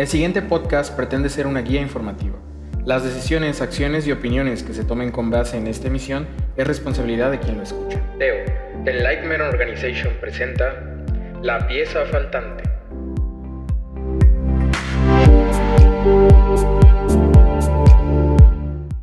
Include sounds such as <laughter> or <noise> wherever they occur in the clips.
El siguiente podcast pretende ser una guía informativa. Las decisiones, acciones y opiniones que se tomen con base en esta emisión es responsabilidad de quien lo escucha. Teo, The Lightman Organization presenta La pieza faltante.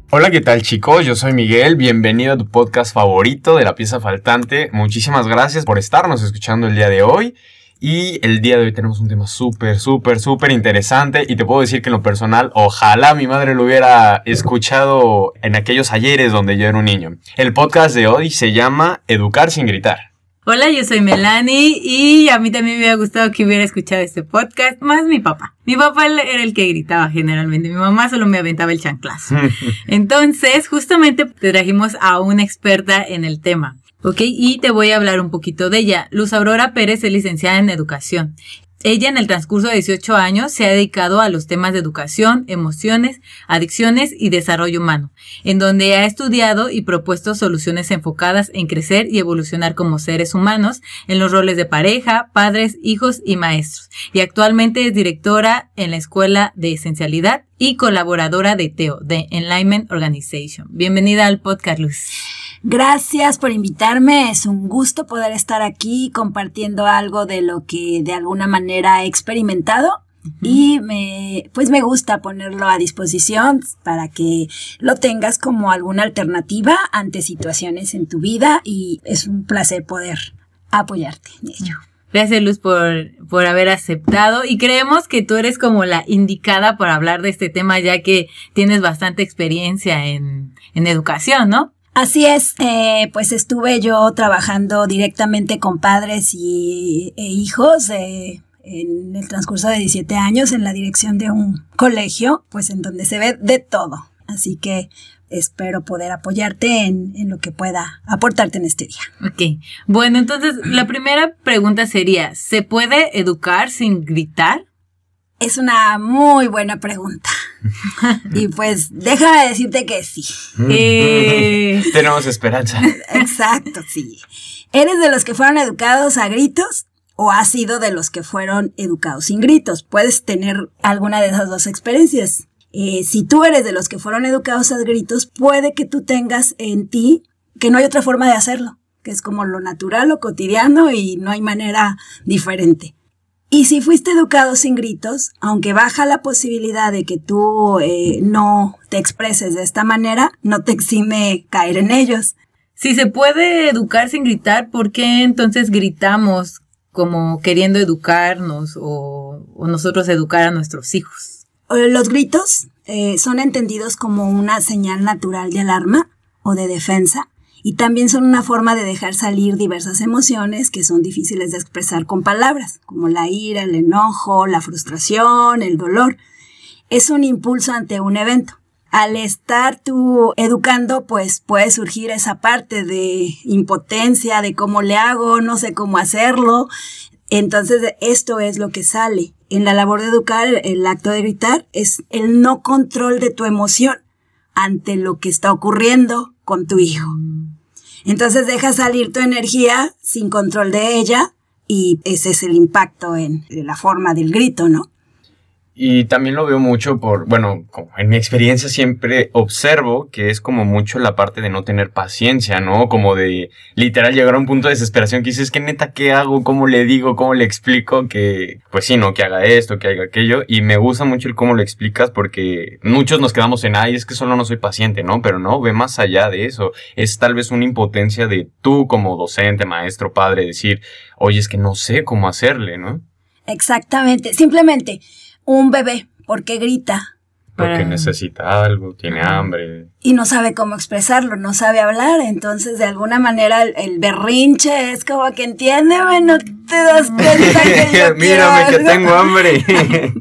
Hola, ¿qué tal chicos? Yo soy Miguel, bienvenido a tu podcast favorito de la pieza faltante. Muchísimas gracias por estarnos escuchando el día de hoy. Y el día de hoy tenemos un tema súper, súper, súper interesante. Y te puedo decir que en lo personal, ojalá mi madre lo hubiera escuchado en aquellos ayeres donde yo era un niño. El podcast de hoy se llama Educar sin gritar. Hola, yo soy Melanie y a mí también me hubiera gustado que hubiera escuchado este podcast, más mi papá. Mi papá era el que gritaba generalmente, mi mamá solo me aventaba el chanclazo. <laughs> Entonces, justamente te trajimos a una experta en el tema. ¿Ok? Y te voy a hablar un poquito de ella. Luz Aurora Pérez es licenciada en educación. Ella en el transcurso de 18 años se ha dedicado a los temas de educación, emociones, adicciones y desarrollo humano, en donde ha estudiado y propuesto soluciones enfocadas en crecer y evolucionar como seres humanos en los roles de pareja, padres, hijos y maestros. Y actualmente es directora en la Escuela de Esencialidad y colaboradora de TEO, de Enlightenment Organization. Bienvenida al podcast, Luz. Gracias por invitarme. Es un gusto poder estar aquí compartiendo algo de lo que de alguna manera he experimentado. Y me, pues me gusta ponerlo a disposición para que lo tengas como alguna alternativa ante situaciones en tu vida y es un placer poder apoyarte en ello. Gracias Luz por, por haber aceptado y creemos que tú eres como la indicada para hablar de este tema ya que tienes bastante experiencia en, en educación, ¿no? Así es, eh, pues estuve yo trabajando directamente con padres y, e hijos en el transcurso de 17 años en la dirección de un colegio, pues en donde se ve de todo. Así que espero poder apoyarte en, en, lo que pueda aportarte en este día. Ok, bueno, entonces la primera pregunta sería, ¿se puede educar sin gritar? Es una muy buena pregunta. <laughs> y pues déjame decirte que sí. Eh, <laughs> Tenemos esperanza. Exacto, sí. ¿Eres de los que fueron educados a gritos o has sido de los que fueron educados sin gritos? Puedes tener alguna de esas dos experiencias. Eh, si tú eres de los que fueron educados a gritos, puede que tú tengas en ti que no hay otra forma de hacerlo, que es como lo natural, lo cotidiano y no hay manera diferente. Y si fuiste educado sin gritos, aunque baja la posibilidad de que tú eh, no te expreses de esta manera, no te exime caer en ellos. Si se puede educar sin gritar, ¿por qué entonces gritamos como queriendo educarnos o, nosotros educar a nuestros hijos? Los gritos eh, son entendidos como una señal natural de alarma o de defensa y también son una forma de dejar salir diversas emociones que son difíciles de expresar con palabras, como la ira, el enojo, la frustración, el dolor. Es un impulso ante un evento. Al estar tú educando, pues puede surgir esa parte de impotencia, de cómo le hago, no sé cómo hacerlo. Entonces, esto es lo que sale. En la labor de educar, el acto de gritar es el no control de tu emoción ante lo que está ocurriendo con tu hijo. Entonces deja salir tu energía sin control de ella y ese es el impacto en la forma del grito, ¿no? Y también lo veo mucho por, bueno, en mi experiencia siempre observo que es como mucho la parte de no tener paciencia, ¿no? Como de literal llegar a un punto de desesperación que dices, que neta, ¿qué hago? ¿Cómo le digo? ¿Cómo le explico? Que, pues sí, ¿no? Que haga esto, que haga aquello. Y me gusta mucho el cómo lo explicas porque muchos nos quedamos en, ay, es que solo no soy paciente, ¿no? Pero no, ve más allá de eso. Es tal vez una impotencia de tú como docente, maestro, padre, decir, oye, es que no sé cómo hacerle, ¿no? Exactamente. Simplemente un bebé, porque grita. Porque necesita algo, tiene hambre. Y no sabe cómo expresarlo, no sabe hablar. Entonces, de alguna manera, el, berrinche es como que entiende, bueno, te das cuenta que yo <laughs> Mírame que tengo hambre. <laughs>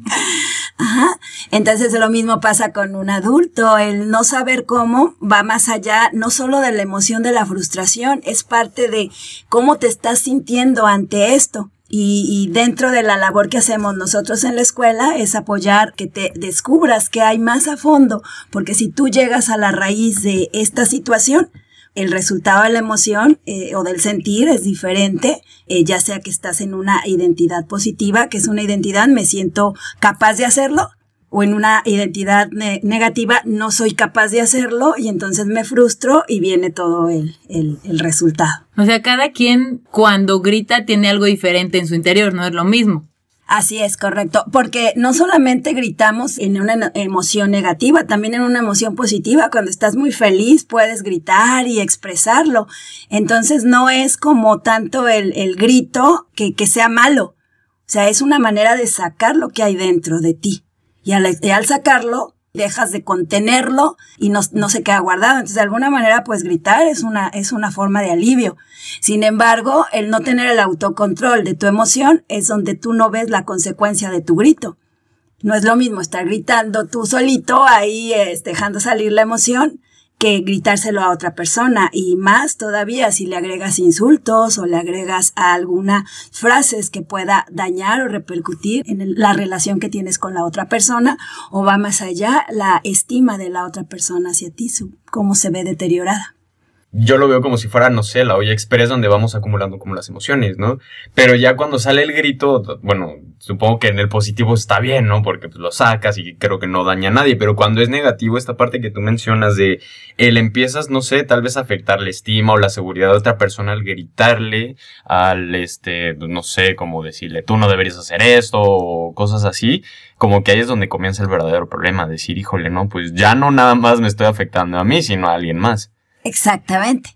Ajá. Entonces lo mismo pasa con un adulto, el no saber cómo va más allá no solo de la emoción de la frustración, es parte de cómo te estás sintiendo ante esto. Y, dentro de la labor que hacemos nosotros en la escuela es apoyar que te descubras que hay más a fondo, porque si tú llegas a la raíz de esta situación, el resultado de la emoción eh, o del sentir es diferente, eh, ya sea que estás en una identidad positiva, que es una identidad, me siento capaz de hacerlo, o en una identidad negativa, no soy capaz de hacerlo y entonces me frustro y viene todo el, el, el resultado. O sea, cada quien cuando grita tiene algo diferente en su interior, no es lo mismo. Así es, correcto, porque no solamente gritamos en una emoción negativa, también en una emoción positiva. Cuando estás muy feliz puedes gritar y expresarlo. Entonces no es como tanto el, el grito que, que sea malo. O sea, es una manera de sacar lo que hay dentro de ti. Y al, sacarlo, dejas de contenerlo y no, no, se queda guardado. Entonces, de alguna manera, pues gritar es una, es una forma de alivio. Sin embargo, el no tener el autocontrol de tu emoción es donde tú no ves la consecuencia de tu grito. No es lo mismo estar gritando tú solito ahí, este, dejando salir la emoción, que gritárselo a otra persona. Y más todavía si le agregas insultos o le agregas alguna frases que pueda dañar o repercutir en la relación que tienes con la otra persona o va más allá la estima de la otra persona hacia ti, su, cómo se ve deteriorada yo lo veo como si fuera, no sé, la olla express donde vamos acumulando como las emociones, ¿no? Pero ya cuando sale el grito, bueno, supongo que en el positivo está bien, ¿no? Porque pues, lo sacas y creo que no daña a nadie, pero cuando es negativo, esta parte que tú mencionas de el empiezas, no sé, tal vez a afectar la estima o la seguridad de otra persona al gritarle, al, este, no sé, como decirle, tú no deberías hacer esto o cosas así, como que ahí es donde comienza el verdadero problema, decir, híjole, no, pues ya no nada más me estoy afectando a mí, sino a alguien más. Exactamente.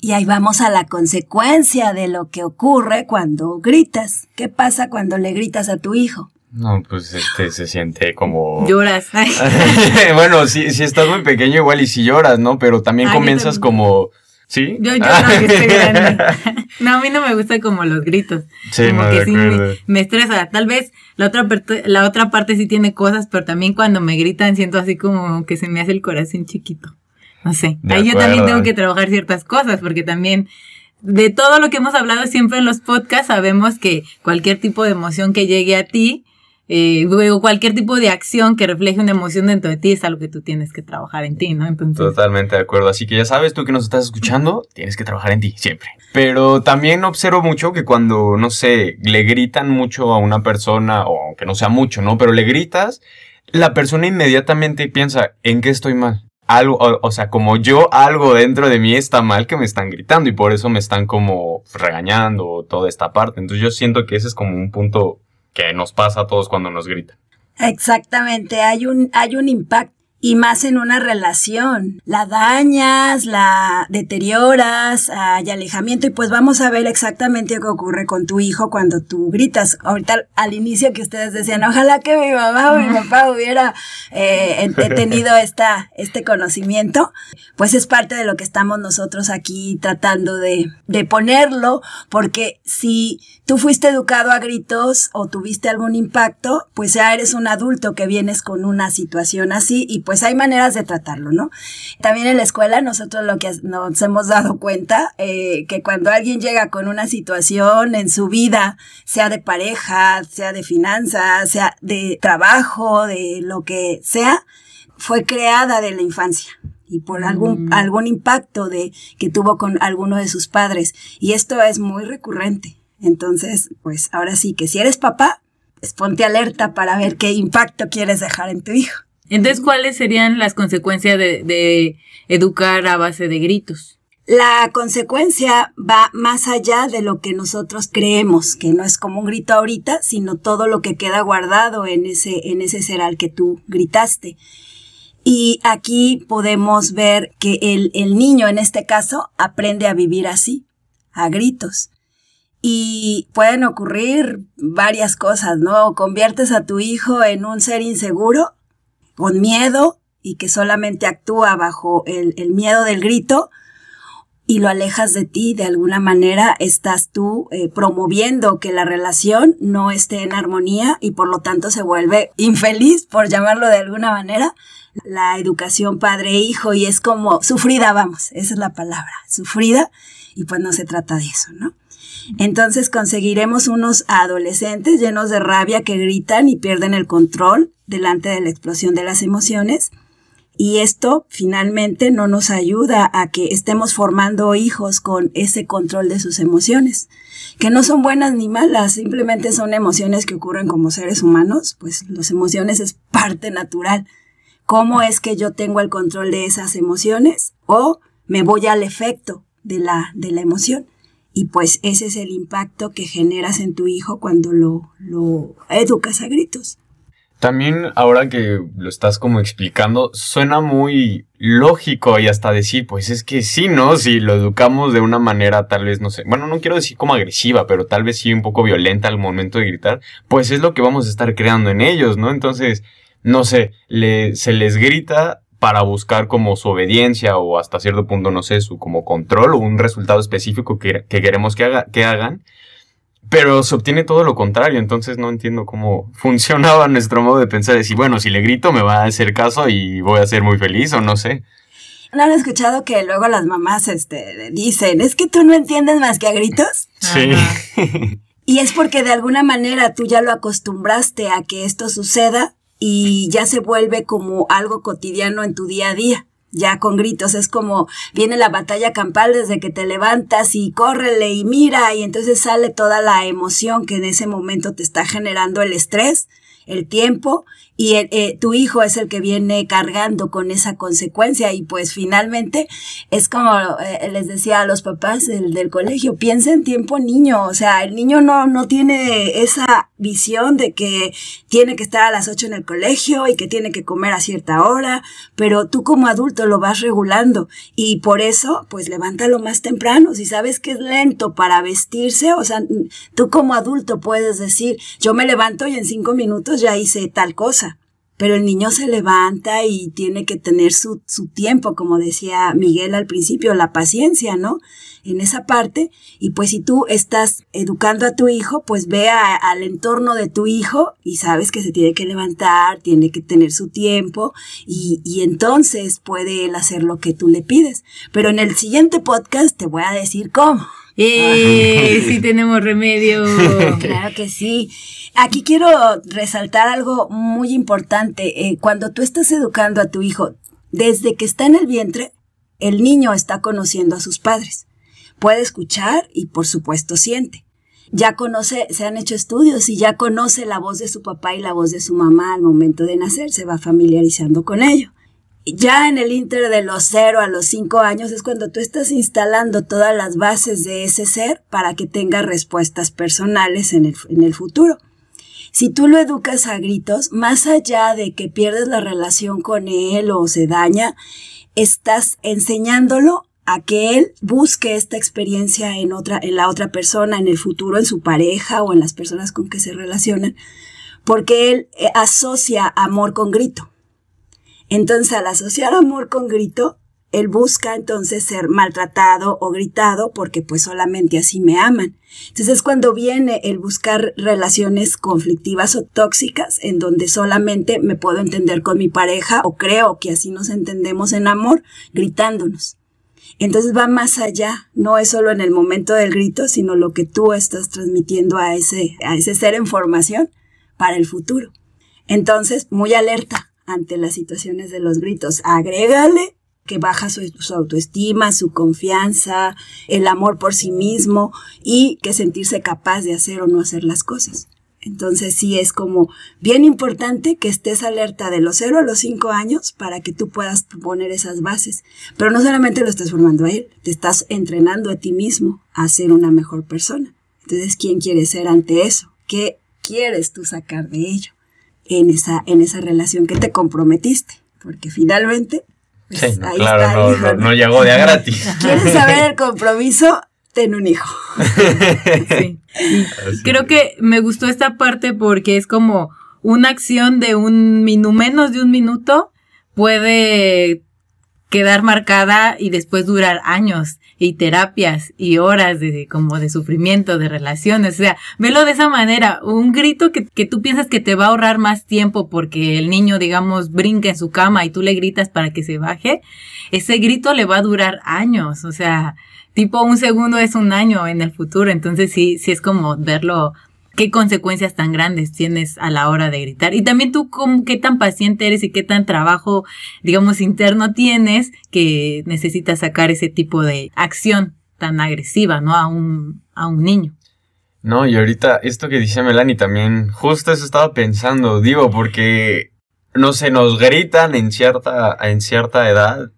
Y ahí vamos a la consecuencia de lo que ocurre cuando gritas. ¿Qué pasa cuando le gritas a tu hijo? No, pues este se siente como. Lloras. <laughs> bueno, si, si estás muy pequeño, igual y si lloras, ¿no? Pero también comienzas como. ¿Sí? Yo, yo <laughs> no, estoy grande. No, a mí no me gusta como los gritos. Sí, como no, que sí me, me estresa. Tal vez la otra, parte- la otra parte sí tiene cosas, pero también cuando me gritan siento así como que se me hace el corazón chiquito. No sé. De Ahí yo también tengo que trabajar ciertas cosas, porque también de todo lo que hemos hablado siempre en los podcasts, sabemos que cualquier tipo de emoción que llegue a ti, eh, luego cualquier tipo de acción que refleje una emoción dentro de ti es algo que tú tienes que trabajar en ti, ¿no? Entonces, Totalmente de acuerdo. Así que ya sabes, tú que nos estás escuchando, tienes que trabajar en ti, siempre. Pero también observo mucho que cuando, no sé, le gritan mucho a una persona, o aunque no sea mucho, ¿no? Pero le gritas, la persona inmediatamente piensa, ¿en qué estoy mal? Algo, o, sea, como yo, algo dentro de mí está mal que me están gritando y por eso me están como regañando toda esta parte. Entonces yo siento que ese es como un punto que nos pasa a todos cuando nos gritan. Exactamente, hay un, hay un impacto. Y más en una relación. La dañas, la deterioras, hay alejamiento. Y pues vamos a ver exactamente qué ocurre con tu hijo cuando tú gritas. Ahorita al inicio que ustedes decían, ojalá que mi mamá o mi papá <laughs> hubiera eh, ent- tenido esta, este conocimiento. Pues es parte de lo que estamos nosotros aquí tratando de, de ponerlo. Porque si tú fuiste educado a gritos o tuviste algún impacto, pues ya eres un adulto que vienes con una situación así y pues hay maneras de tratarlo, ¿no? También en la escuela nosotros lo que nos hemos dado cuenta, eh, que cuando alguien llega con una situación en su vida, sea de pareja, sea de finanzas, sea de trabajo, de lo que sea, fue creada de la infancia y por algún, algún impacto de, que tuvo con alguno de sus padres. Y esto es muy recurrente. Entonces, pues ahora sí que si eres papá, pues ponte alerta para ver qué impacto quieres dejar en tu hijo. Entonces, ¿cuáles serían las consecuencias de, de educar a base de gritos? La consecuencia va más allá de lo que nosotros creemos, que no es como un grito ahorita, sino todo lo que queda guardado en ese, en ese ser al que tú gritaste. Y aquí podemos ver que el, el niño, en este caso, aprende a vivir así, a gritos. Y pueden ocurrir varias cosas, ¿no? Conviertes a tu hijo en un ser inseguro, con miedo, y que solamente actúa bajo el, miedo del grito, y lo alejas de ti, de alguna manera estás tú eh, promoviendo que la relación no esté en armonía y por lo tanto se vuelve infeliz, por llamarlo de alguna manera, la educación padre-hijo y es como sufrida, vamos, esa es la palabra, sufrida y pues no se trata de eso, ¿no? Entonces conseguiremos unos adolescentes llenos de rabia que gritan y pierden el control delante de la explosión de las emociones Y esto finalmente no nos ayuda a que estemos formando hijos con ese control de sus emociones, que no son buenas ni malas, simplemente son emociones que ocurren como seres humanos, pues las emociones es parte natural. ¿Cómo es que yo tengo el control de esas emociones? O me voy al efecto de la, de la emoción. Y pues ese es el impacto que generas en tu hijo cuando lo, lo educas a gritos. También ahora que lo estás como explicando, suena muy lógico y hasta decir, pues es que sí, ¿no? Si lo educamos de una manera tal vez, no sé, bueno, no quiero decir como agresiva, pero tal vez sí un poco violenta al momento de gritar, pues es lo que vamos a estar creando en ellos, ¿no? Entonces, no sé, le, se les grita para buscar como su obediencia o hasta cierto punto, no sé, su como control o un resultado específico que, que queremos que, haga, que hagan pero se obtiene todo lo contrario, entonces no entiendo cómo <laughs> funcionaba nuestro modo de pensar. Decir, bueno, si le grito me va a hacer caso y voy a ser muy feliz o no sé. ¿No han escuchado que luego las mamás este, dicen, es que tú no entiendes más que a gritos? Sí. <laughs> y es porque de alguna manera tú ya lo acostumbraste a que esto suceda y ya se vuelve como algo cotidiano en tu día a día ya con gritos, es como viene la batalla campal desde que te levantas y córrele y mira y entonces sale toda la emoción que en ese momento te está generando el estrés, el tiempo y eh, tu hijo es el que viene cargando con esa consecuencia y pues finalmente es como eh, les decía a los papás del, del colegio, piensa en tiempo niño, o sea, el niño no, no tiene esa visión de que tiene que estar a las 8 en el colegio y que tiene que comer a cierta hora, pero tú como adulto lo vas regulando y por eso pues levántalo más temprano, si sabes que es lento para vestirse, o sea, tú como adulto puedes decir, yo me levanto y en cinco minutos ya hice tal cosa pero el niño se levanta y tiene que tener su, su, tiempo, como decía Miguel al principio, la paciencia, ¿no? En esa parte. Y pues si tú estás educando a tu hijo, pues ve al entorno de tu hijo y sabes que se tiene que levantar, tiene que tener su tiempo y, y entonces puede él hacer lo que tú le pides. Pero en el siguiente podcast te voy a decir cómo. ¡Eh! <laughs> sí tenemos remedio. claro que sí. Aquí quiero resaltar algo muy importante. Eh, cuando tú estás educando a tu hijo, desde que está en el vientre, el niño está conociendo a sus padres. Puede escuchar y por supuesto siente. Ya conoce, se han hecho estudios y ya conoce la voz de su papá y la voz de su mamá al momento de nacer, se va familiarizando con ello ya en el inter de los 0 a los 5 años es cuando tú estás instalando todas las bases de ese ser para que tenga respuestas personales en el futuro. Si tú lo educas a gritos, más allá de que pierdes la relación con él o se daña, estás enseñándolo a que él busque esta experiencia en otra, en la otra persona, en el futuro, en su pareja o en las personas con que se relacionan, porque él eh, asocia amor con grito. Entonces, al asociar amor con grito, él busca entonces ser maltratado o gritado porque pues solamente así me aman. Entonces es cuando viene el buscar relaciones conflictivas o tóxicas en donde solamente me puedo entender con mi pareja o creo que así nos entendemos en amor gritándonos. Entonces va más allá, no es solo en el momento del grito, sino lo que tú estás transmitiendo a ese, a ese ser en formación para el futuro. Entonces, muy alerta, ante las situaciones de los gritos. Agrégale que baja su, autoestima, su confianza, el amor por sí mismo y que sentirse capaz de hacer o no hacer las cosas. Entonces sí es como bien importante que estés alerta de los 0 a los 5 años para que tú puedas poner esas bases. Pero no solamente lo estás formando a él, te estás entrenando a ti mismo a ser una mejor persona. Entonces, ¿quién quiere ser ante eso? ¿Qué quieres tú sacar de ello? en esa, en esa relación que te comprometiste, porque finalmente... Pues, sí, claro, no, no, llegó de a gratis. <laughs> ¿Quieres saber el compromiso? Ten un hijo. <laughs> sí. Creo que me gustó esta parte porque es como una acción de un minuto, menos de un minuto, puede quedar marcada y después durar años y terapias y horas de como de sufrimiento, de relaciones. O sea, velo de esa manera. Un grito que, que tú piensas que te va a ahorrar más tiempo porque el niño, digamos, brinca en su cama y tú le gritas para que se baje. Ese grito le va a durar años. O sea, tipo un segundo es un año en el futuro. Entonces sí, sí es como verlo qué consecuencias tan grandes tienes a la hora de gritar. Y también tú cómo, qué tan paciente eres y qué tan trabajo, digamos, interno tienes que necesitas sacar ese tipo de acción tan agresiva, ¿no? A un, a un niño. No, y ahorita esto que dice Melanie también, justo eso estaba pensando, digo, porque no se nos gritan en cierta, en cierta edad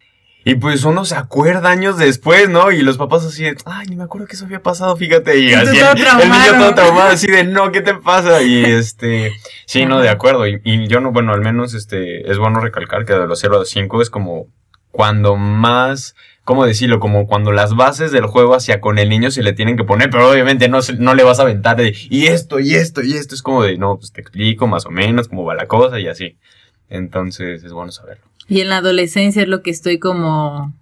y pues uno se acuerda años después, ¿no? Y los papás así de, ay, ni me acuerdo que eso había pasado, fíjate. Y, así, el, niño todo traumado, así de, no, ¿qué te pasa? Y <laughs> este, sí, no, de acuerdo. Y, yo no, bueno, al menos este, es bueno recalcar que de los 0 a los 5 es como cuando más, ¿cómo decirlo? Como cuando las bases del juego hacia con el niño se le tienen que poner, pero obviamente no, no le vas a aventar de, y esto, y esto, y esto. Es como de, no, pues te explico más o menos cómo va la cosa y así. Entonces es bueno saberlo. Y en la adolescencia es lo que estoy como,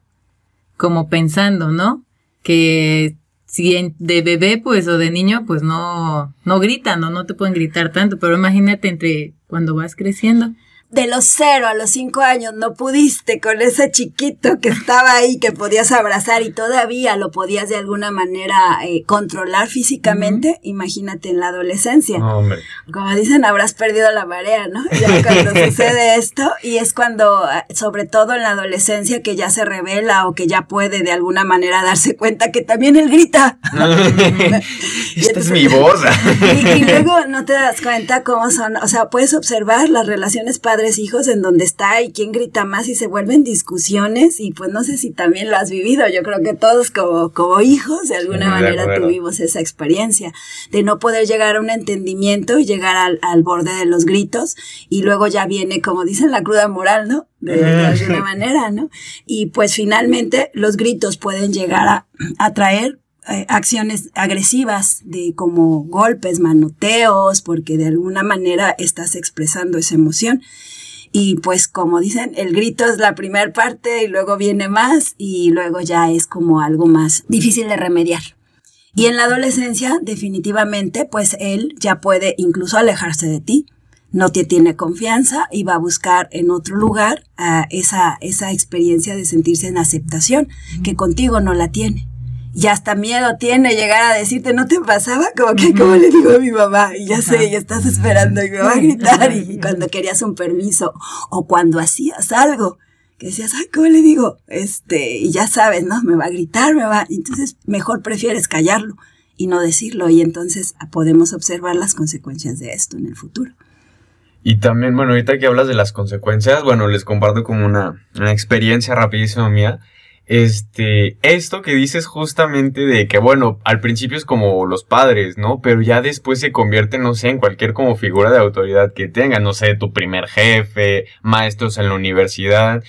como pensando, ¿no? Que si de bebé, pues, o de niño, pues no, no gritan o no te pueden gritar tanto, pero imagínate entre cuando vas creciendo de los cero a los cinco años no pudiste con ese chiquito que estaba ahí, que podías abrazar y todavía lo podías de alguna manera eh, controlar físicamente, imagínate en la adolescencia. Como dicen, habrás perdido la marea, ¿no? <laughs> Ya cuando sucede esto, y es cuando, eh, sobre todo en la adolescencia, que ya se revela o que ya puede de alguna manera darse cuenta que también él grita. <laughs> <laughs> Esta es mi voz. y, y luego no te das cuenta cómo son, o sea, puedes observar las relaciones padres hijos en donde está y quién grita más y se vuelven discusiones y pues no sé si también lo has vivido, yo creo que todos como, como hijos de alguna manera tuvimos esa experiencia de no poder llegar a un entendimiento y llegar al, al, borde de los gritos y luego ya viene como dicen la cruda moral, ¿no? De, alguna manera, ¿no? Y pues finalmente los gritos pueden llegar a, a traer eh, acciones agresivas de como golpes, manoteos, porque de alguna manera estás expresando esa emoción. Y pues como dicen, el grito es la primera parte y luego viene más y luego ya es como algo más difícil de remediar. Y en la adolescencia, definitivamente, pues él ya puede incluso alejarse de ti, no te tiene confianza y va a buscar en otro lugar ah, esa, esa experiencia de sentirse en aceptación, que contigo no la tiene y hasta miedo tiene llegar a decirte, ¿no te pasaba? Como que, como le digo a mi mamá, y ya sé, ya estás esperando y me va a gritar, y <laughs> cuando querías un permiso, o cuando hacías algo, que decías, ay, ¿cómo le digo? Este, y ya sabes, ¿no? Me va a gritar, me va, entonces mejor prefieres callarlo y no decirlo, y entonces podemos observar las consecuencias de esto en el futuro. Y también, bueno, ahorita que hablas de las consecuencias, bueno, les comparto como una, una experiencia rapidísima mía. Este, esto que dices justamente de que, bueno, al principio es como los padres, ¿no? Pero ya después se convierte, no sé, en cualquier como figura de autoridad que tenga, no sé, tu primer jefe, maestros en la universidad,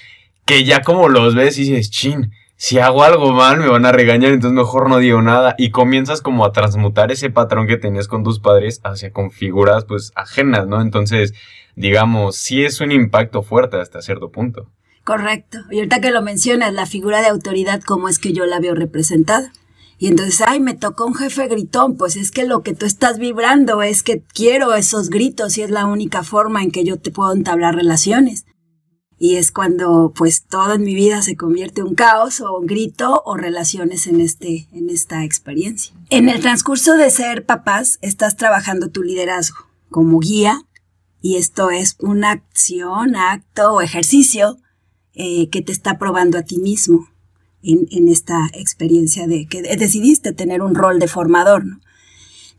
que ya como los ves y dices, chin, si hago algo mal me van a regañar, entonces mejor no digo nada. Y comienzas como a transmutar ese patrón que tenías con tus padres hacia con figuras pues ajenas, ¿no? Entonces, digamos, sí es un impacto fuerte hasta cierto punto. Correcto. Y ahorita que lo mencionas, la figura de autoridad, ¿cómo es que yo la veo representada? Y entonces, ay, me tocó un jefe gritón, pues es que lo que tú estás vibrando es que quiero esos gritos y es la única forma en que yo te puedo entablar relaciones. Y es cuando pues todo en mi vida se convierte en caos o un grito o relaciones en, este, en esta experiencia. En el transcurso de ser papás, estás trabajando tu liderazgo como guía y esto es una acción, acto o ejercicio eh, que te está probando a ti mismo en, en, esta experiencia de que decidiste tener un rol de formador. ¿no?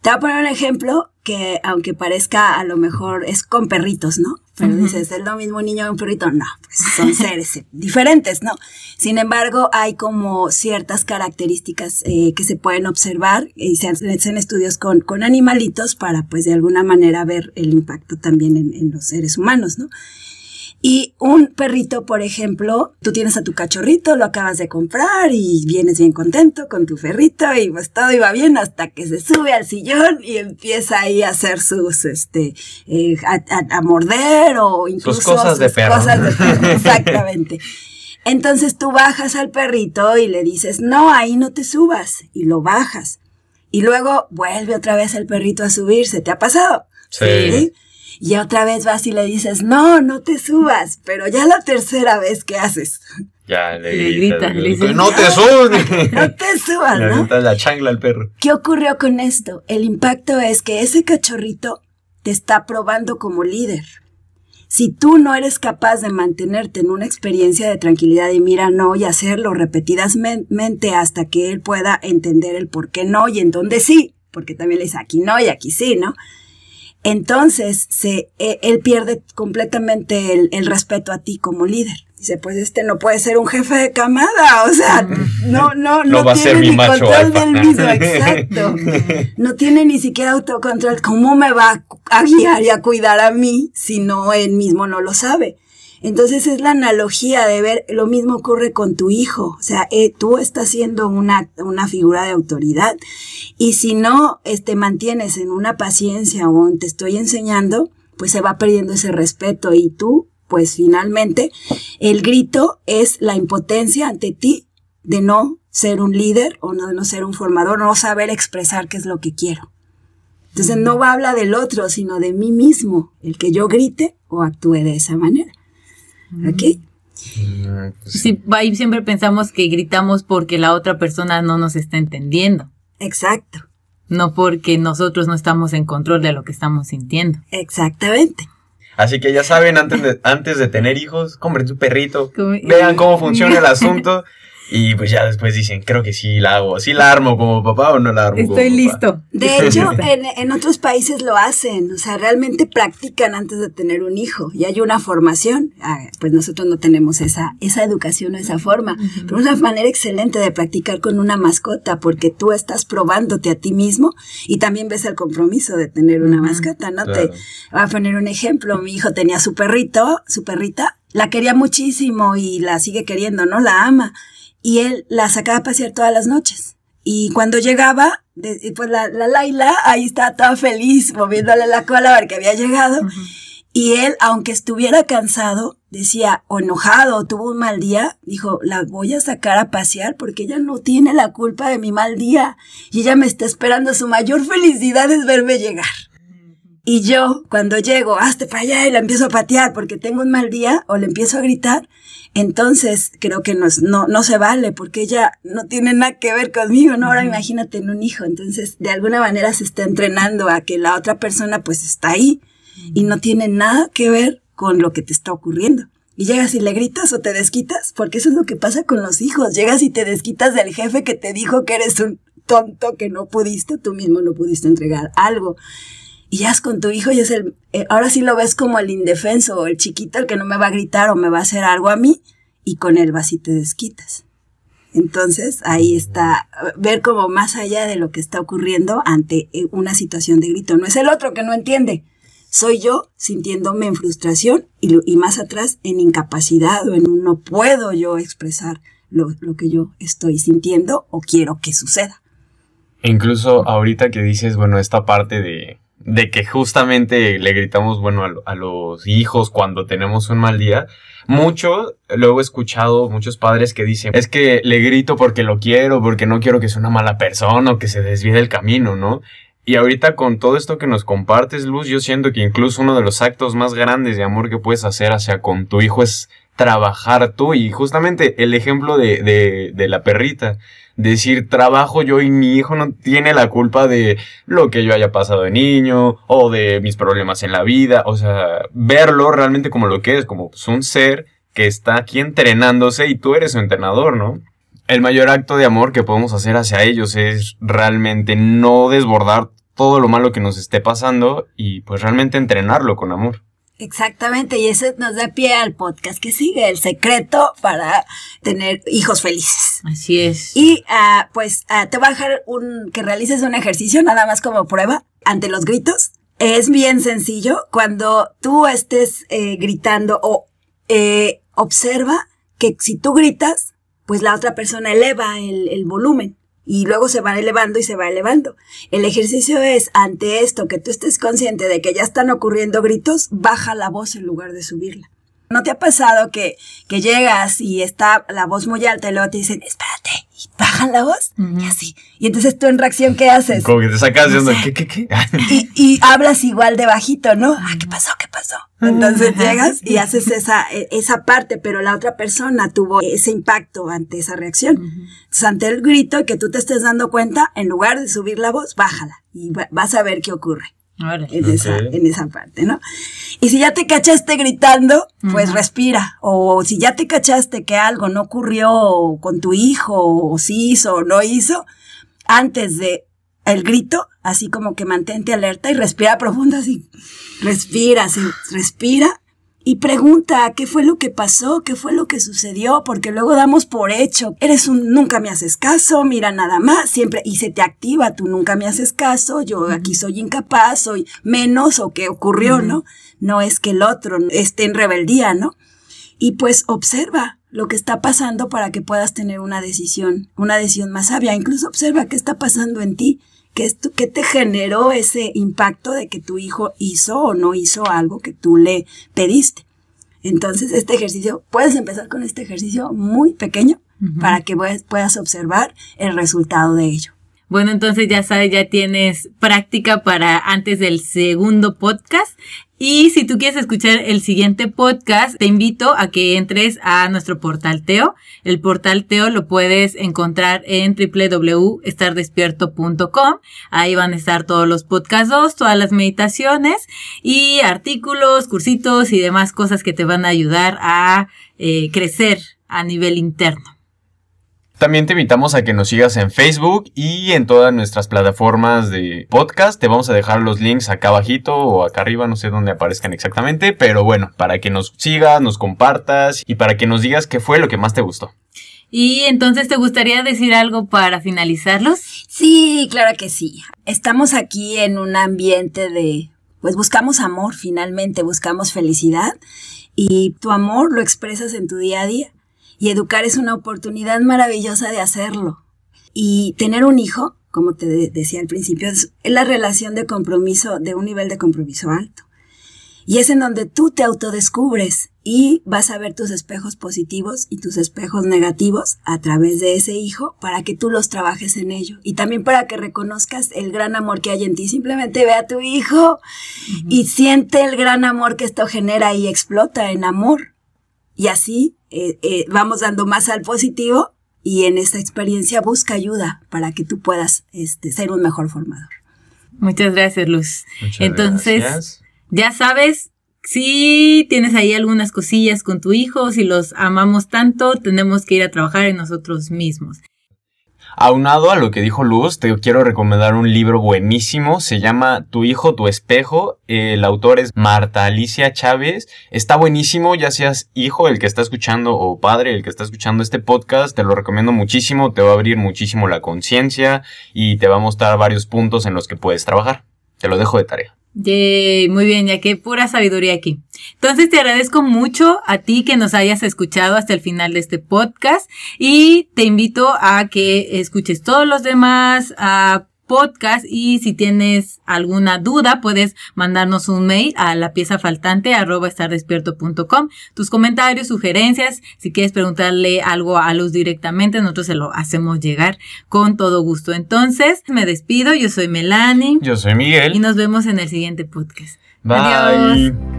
Te voy a poner un ejemplo que, aunque parezca a lo mejor, es con perritos, ¿no? Pero dices, ¿es lo mismo un niño y un perrito? No, pues son <laughs> seres diferentes, ¿no? Sin embargo, hay como ciertas características eh, que se pueden observar y se hacen estudios con, con animalitos para, pues, de alguna manera ver el impacto también en, en los seres humanos, ¿no? Y un perrito, por ejemplo, tú tienes a tu cachorrito, lo acabas de comprar y vienes bien contento con tu perrito y pues todo iba bien hasta que se sube al sillón y empieza ahí a hacer sus, este, eh, a, morder o incluso sus cosas de perro. Cosas de perro, <laughs> exactamente. Entonces tú bajas al perrito y le dices, no, ahí no te subas y lo bajas. Y luego vuelve otra vez el perrito a subirse. ¿Te ha pasado? sí. ¿Sí? Y otra vez vas y le dices, no, no te subas, pero ya la tercera vez que haces. Ya le, Le grita, le le dice, no te subes. <laughs> No te subas, Le ¿no? avienta la chancla al perro. ¿Qué ocurrió con esto? El impacto es que ese cachorrito te está probando como líder. Si tú no eres capaz de mantenerte en una experiencia de tranquilidad y mira no y hacerlo repetidamente hasta que él pueda entender el por qué no y en dónde sí, porque también le dice aquí no y aquí sí, ¿no? Entonces se, eh, él pierde completamente el, el respeto a ti como líder. Dice, pues este no puede ser un jefe de camada, o sea, no, no, No no, tiene ni control alfa. del mismo, <laughs> exacto. No tiene ni siquiera autocontrol. ¿Cómo me va a guiar y a cuidar a mí si no él mismo no lo sabe? Entonces es la analogía de ver, lo mismo ocurre con tu hijo, o sea, eh, tú estás siendo una, una figura de autoridad y si no este, mantienes en una paciencia o en te estoy enseñando, pues se va perdiendo ese respeto y tú, pues finalmente, el grito es la impotencia ante ti de no ser un líder o no, de no ser un formador, no saber expresar qué es lo que quiero. Entonces no habla del otro, sino de mí mismo, el que yo grite o actúe de esa manera. ¿Ok? Mm, pues Sí, ahí siempre pensamos que gritamos porque la otra persona no nos está entendiendo, Exacto, no porque nosotros no estamos en control de lo que estamos sintiendo. exactamente. Así que ya saben, antes de, antes de tener hijos, compren su perrito, vean cómo funciona el asunto <laughs> y pues ya después dicen, creo que sí la hago, sí la armo como papá o no la armo como Estoy papá?". listo. De hecho, en, en otros países lo hacen, o sea, realmente practican antes de tener un hijo y hay una formación. Ah, Pues nosotros no tenemos esa, esa educación o esa forma, pero es una manera excelente de practicar con una mascota porque tú estás probándote a ti mismo y también ves el compromiso de tener una mascota, ¿no? claro. Te voy a poner un ejemplo, mi hijo tenía su perrito, su perrita, la quería muchísimo y la sigue queriendo, ¿no? La ama. Y él la sacaba a pasear todas las noches. Y cuando llegaba, de- y pues la, la Laila ahí estaba toda feliz, moviéndole la cola porque había llegado. Y él, aunque estuviera cansado, decía, o enojado, o tuvo un mal día, dijo, la voy a sacar a pasear porque ella no tiene la culpa de mi mal día. Y ella me está esperando, su mayor felicidad es verme llegar. Y yo, cuando llego, hazte para allá y la empiezo a patear porque tengo un mal día o le empiezo a gritar, entonces creo que nos, no, no se vale porque ella no tiene nada que ver conmigo, ¿no? Ahora imagínate en un hijo. Entonces, de alguna manera se está entrenando a que la otra persona pues está ahí y no tiene nada que ver con lo que te está ocurriendo. Y llegas y le gritas o te desquitas, porque eso es lo que pasa con los hijos. Llegas y te desquitas del jefe que te dijo que eres un tonto, que no pudiste, tú mismo no pudiste entregar algo y ya es con tu hijo y es el, eh, ahora sí lo ves como el indefenso o el chiquito el que no me va a gritar o me va a hacer algo a mí y con él vas y te desquitas. Entonces ahí está, ver como más allá de lo que está ocurriendo ante eh, una situación de grito. No es el otro que no entiende, soy yo sintiéndome en frustración y, más atrás en incapacidad o en un no puedo yo expresar lo, lo que yo estoy sintiendo o quiero que suceda. Incluso ahorita que dices, bueno, esta parte de, de que justamente le gritamos, bueno, a, a los hijos cuando tenemos un mal día, mucho, luego he escuchado muchos padres que dicen, es que le grito porque lo quiero, porque no quiero que sea una mala persona o que se desvíe del camino, ¿no? Y ahorita con todo esto que nos compartes, Luz, yo siento que incluso uno de los actos más grandes de amor que puedes hacer hacia con tu hijo es trabajar tú. Y justamente el ejemplo de, de, de la perrita, decir trabajo yo y mi hijo no tiene la culpa de lo que yo haya pasado de niño o de mis problemas en la vida. O sea, verlo realmente como lo que es, como pues, un ser que está aquí entrenándose y tú eres su entrenador, ¿no? El mayor acto de amor que podemos hacer hacia ellos es realmente no desbordar todo lo malo que nos esté pasando y pues realmente entrenarlo con amor. Exactamente, y eso nos da pie al podcast que sigue, el secreto para tener hijos felices. Así es. Y ah, pues ah, te voy a dejar un, que realices un ejercicio nada más como prueba ante los gritos. Es bien sencillo. Cuando tú estés eh, gritando o eh, observa que si tú gritas, pues la otra persona eleva el, el volumen y luego se va elevando y se va elevando. El ejercicio es, ante esto, que tú estés consciente de que ya están ocurriendo gritos, baja la voz en lugar de subirla. ¿No te ha pasado que, que llegas y está la voz muy alta y luego te dicen, espérate, y bajan la voz y así. Y entonces tú en reacción, ¿qué haces? Como que te sacas de onda, ¿qué, qué, qué? y, y hablas igual de bajito, ¿no? Ah, ¿qué pasó? ¿Qué pasó? Entonces llegas y haces esa, e, esa parte, pero la otra persona tuvo ese impacto ante esa reacción. Entonces, ante el grito y que tú te estés dando cuenta, en lugar de subir la voz, bájala y vas a ver qué ocurre. En, esa, en esa parte, ¿no? Y si ya te cachaste gritando, pues respira. O si ya te cachaste que algo no ocurrió con tu hijo, o si hizo o no hizo, antes de el grito, así como que mantente alerta y respira profundo, así. Respira, así, respira y pregunta qué fue lo que pasó, qué fue lo que sucedió, porque luego damos por hecho, eres un nunca me haces caso, mira nada más, siempre, y se te activa, tú nunca me haces caso, yo aquí soy incapaz, soy menos o qué ocurrió, ¿no? No es que el otro esté en rebeldía, ¿no? Y pues observa lo que está pasando para que puedas tener una decisión, una decisión más sabia, incluso observa qué está pasando en ti. ¿Qué, ¿Qué te generó ese impacto de que tu hijo hizo o no hizo algo que tú le pediste? Entonces, este ejercicio, puedes empezar con este ejercicio muy pequeño para que puedas observar el resultado de ello. Bueno, entonces ya sabes, ya tienes práctica para antes del segundo podcast. Y si tú quieres escuchar el siguiente podcast, te invito a que entres a nuestro portal Teo. El portal Teo lo puedes encontrar en www.estardespierto.com. Ahí van a estar todos los podcasts, todas las meditaciones y artículos, cursitos y demás cosas que te van a ayudar a eh, crecer a nivel interno. También te invitamos a que nos sigas en Facebook y en todas nuestras plataformas de podcast. Te vamos a dejar los links acá abajito o acá arriba, no sé dónde aparezcan exactamente, pero bueno, para que nos sigas, nos compartas y para que nos digas qué fue lo que más te gustó. Y entonces, ¿te gustaría decir algo para finalizarlos? Sí, claro que sí. Estamos aquí en un ambiente de, pues buscamos amor finalmente, buscamos felicidad y tu amor lo expresas en tu día a día. Y educar es una oportunidad maravillosa de hacerlo. Y tener un hijo, como te decía al principio, es la relación de compromiso, de un nivel de compromiso alto. Y es en donde tú te autodescubres y vas a ver tus espejos positivos y tus espejos negativos a través de ese hijo para que tú los trabajes en ello. Y también para que reconozcas el gran amor que hay en ti. Simplemente ve a tu hijo y siente el gran amor que esto genera y explota en amor. Y así eh, eh, vamos dando más al positivo y en esta experiencia busca ayuda para que tú puedas este, ser un mejor formador. Muchas gracias, Luz. Entonces, ya sabes, si tienes ahí algunas cosillas con tu hijo, si los amamos tanto, tenemos que ir a trabajar en nosotros mismos. Aunado a lo que dijo Luz, te quiero recomendar un libro buenísimo. Se llama Tu hijo, tu espejo. El autor es Marta Alicia Chávez. Está buenísimo, ya seas hijo el que está escuchando o padre el que está escuchando este podcast. Te lo recomiendo muchísimo. Te va a abrir muchísimo la conciencia y te va a mostrar varios puntos en los que puedes trabajar. Te lo dejo de tarea. Yay, muy bien, ya que pura sabiduría aquí. Entonces te agradezco mucho a ti que nos hayas escuchado hasta el final de este podcast y te invito a que escuches todos los demás, a podcast y si tienes alguna duda puedes mandarnos un mail a la pieza faltante arroba estardespierto.com tus comentarios, sugerencias, si quieres preguntarle algo a Luz directamente nosotros se lo hacemos llegar con todo gusto. Entonces me despido, yo soy Melanie. Yo soy Miguel. Y nos vemos en el siguiente podcast. Bye. Adiós.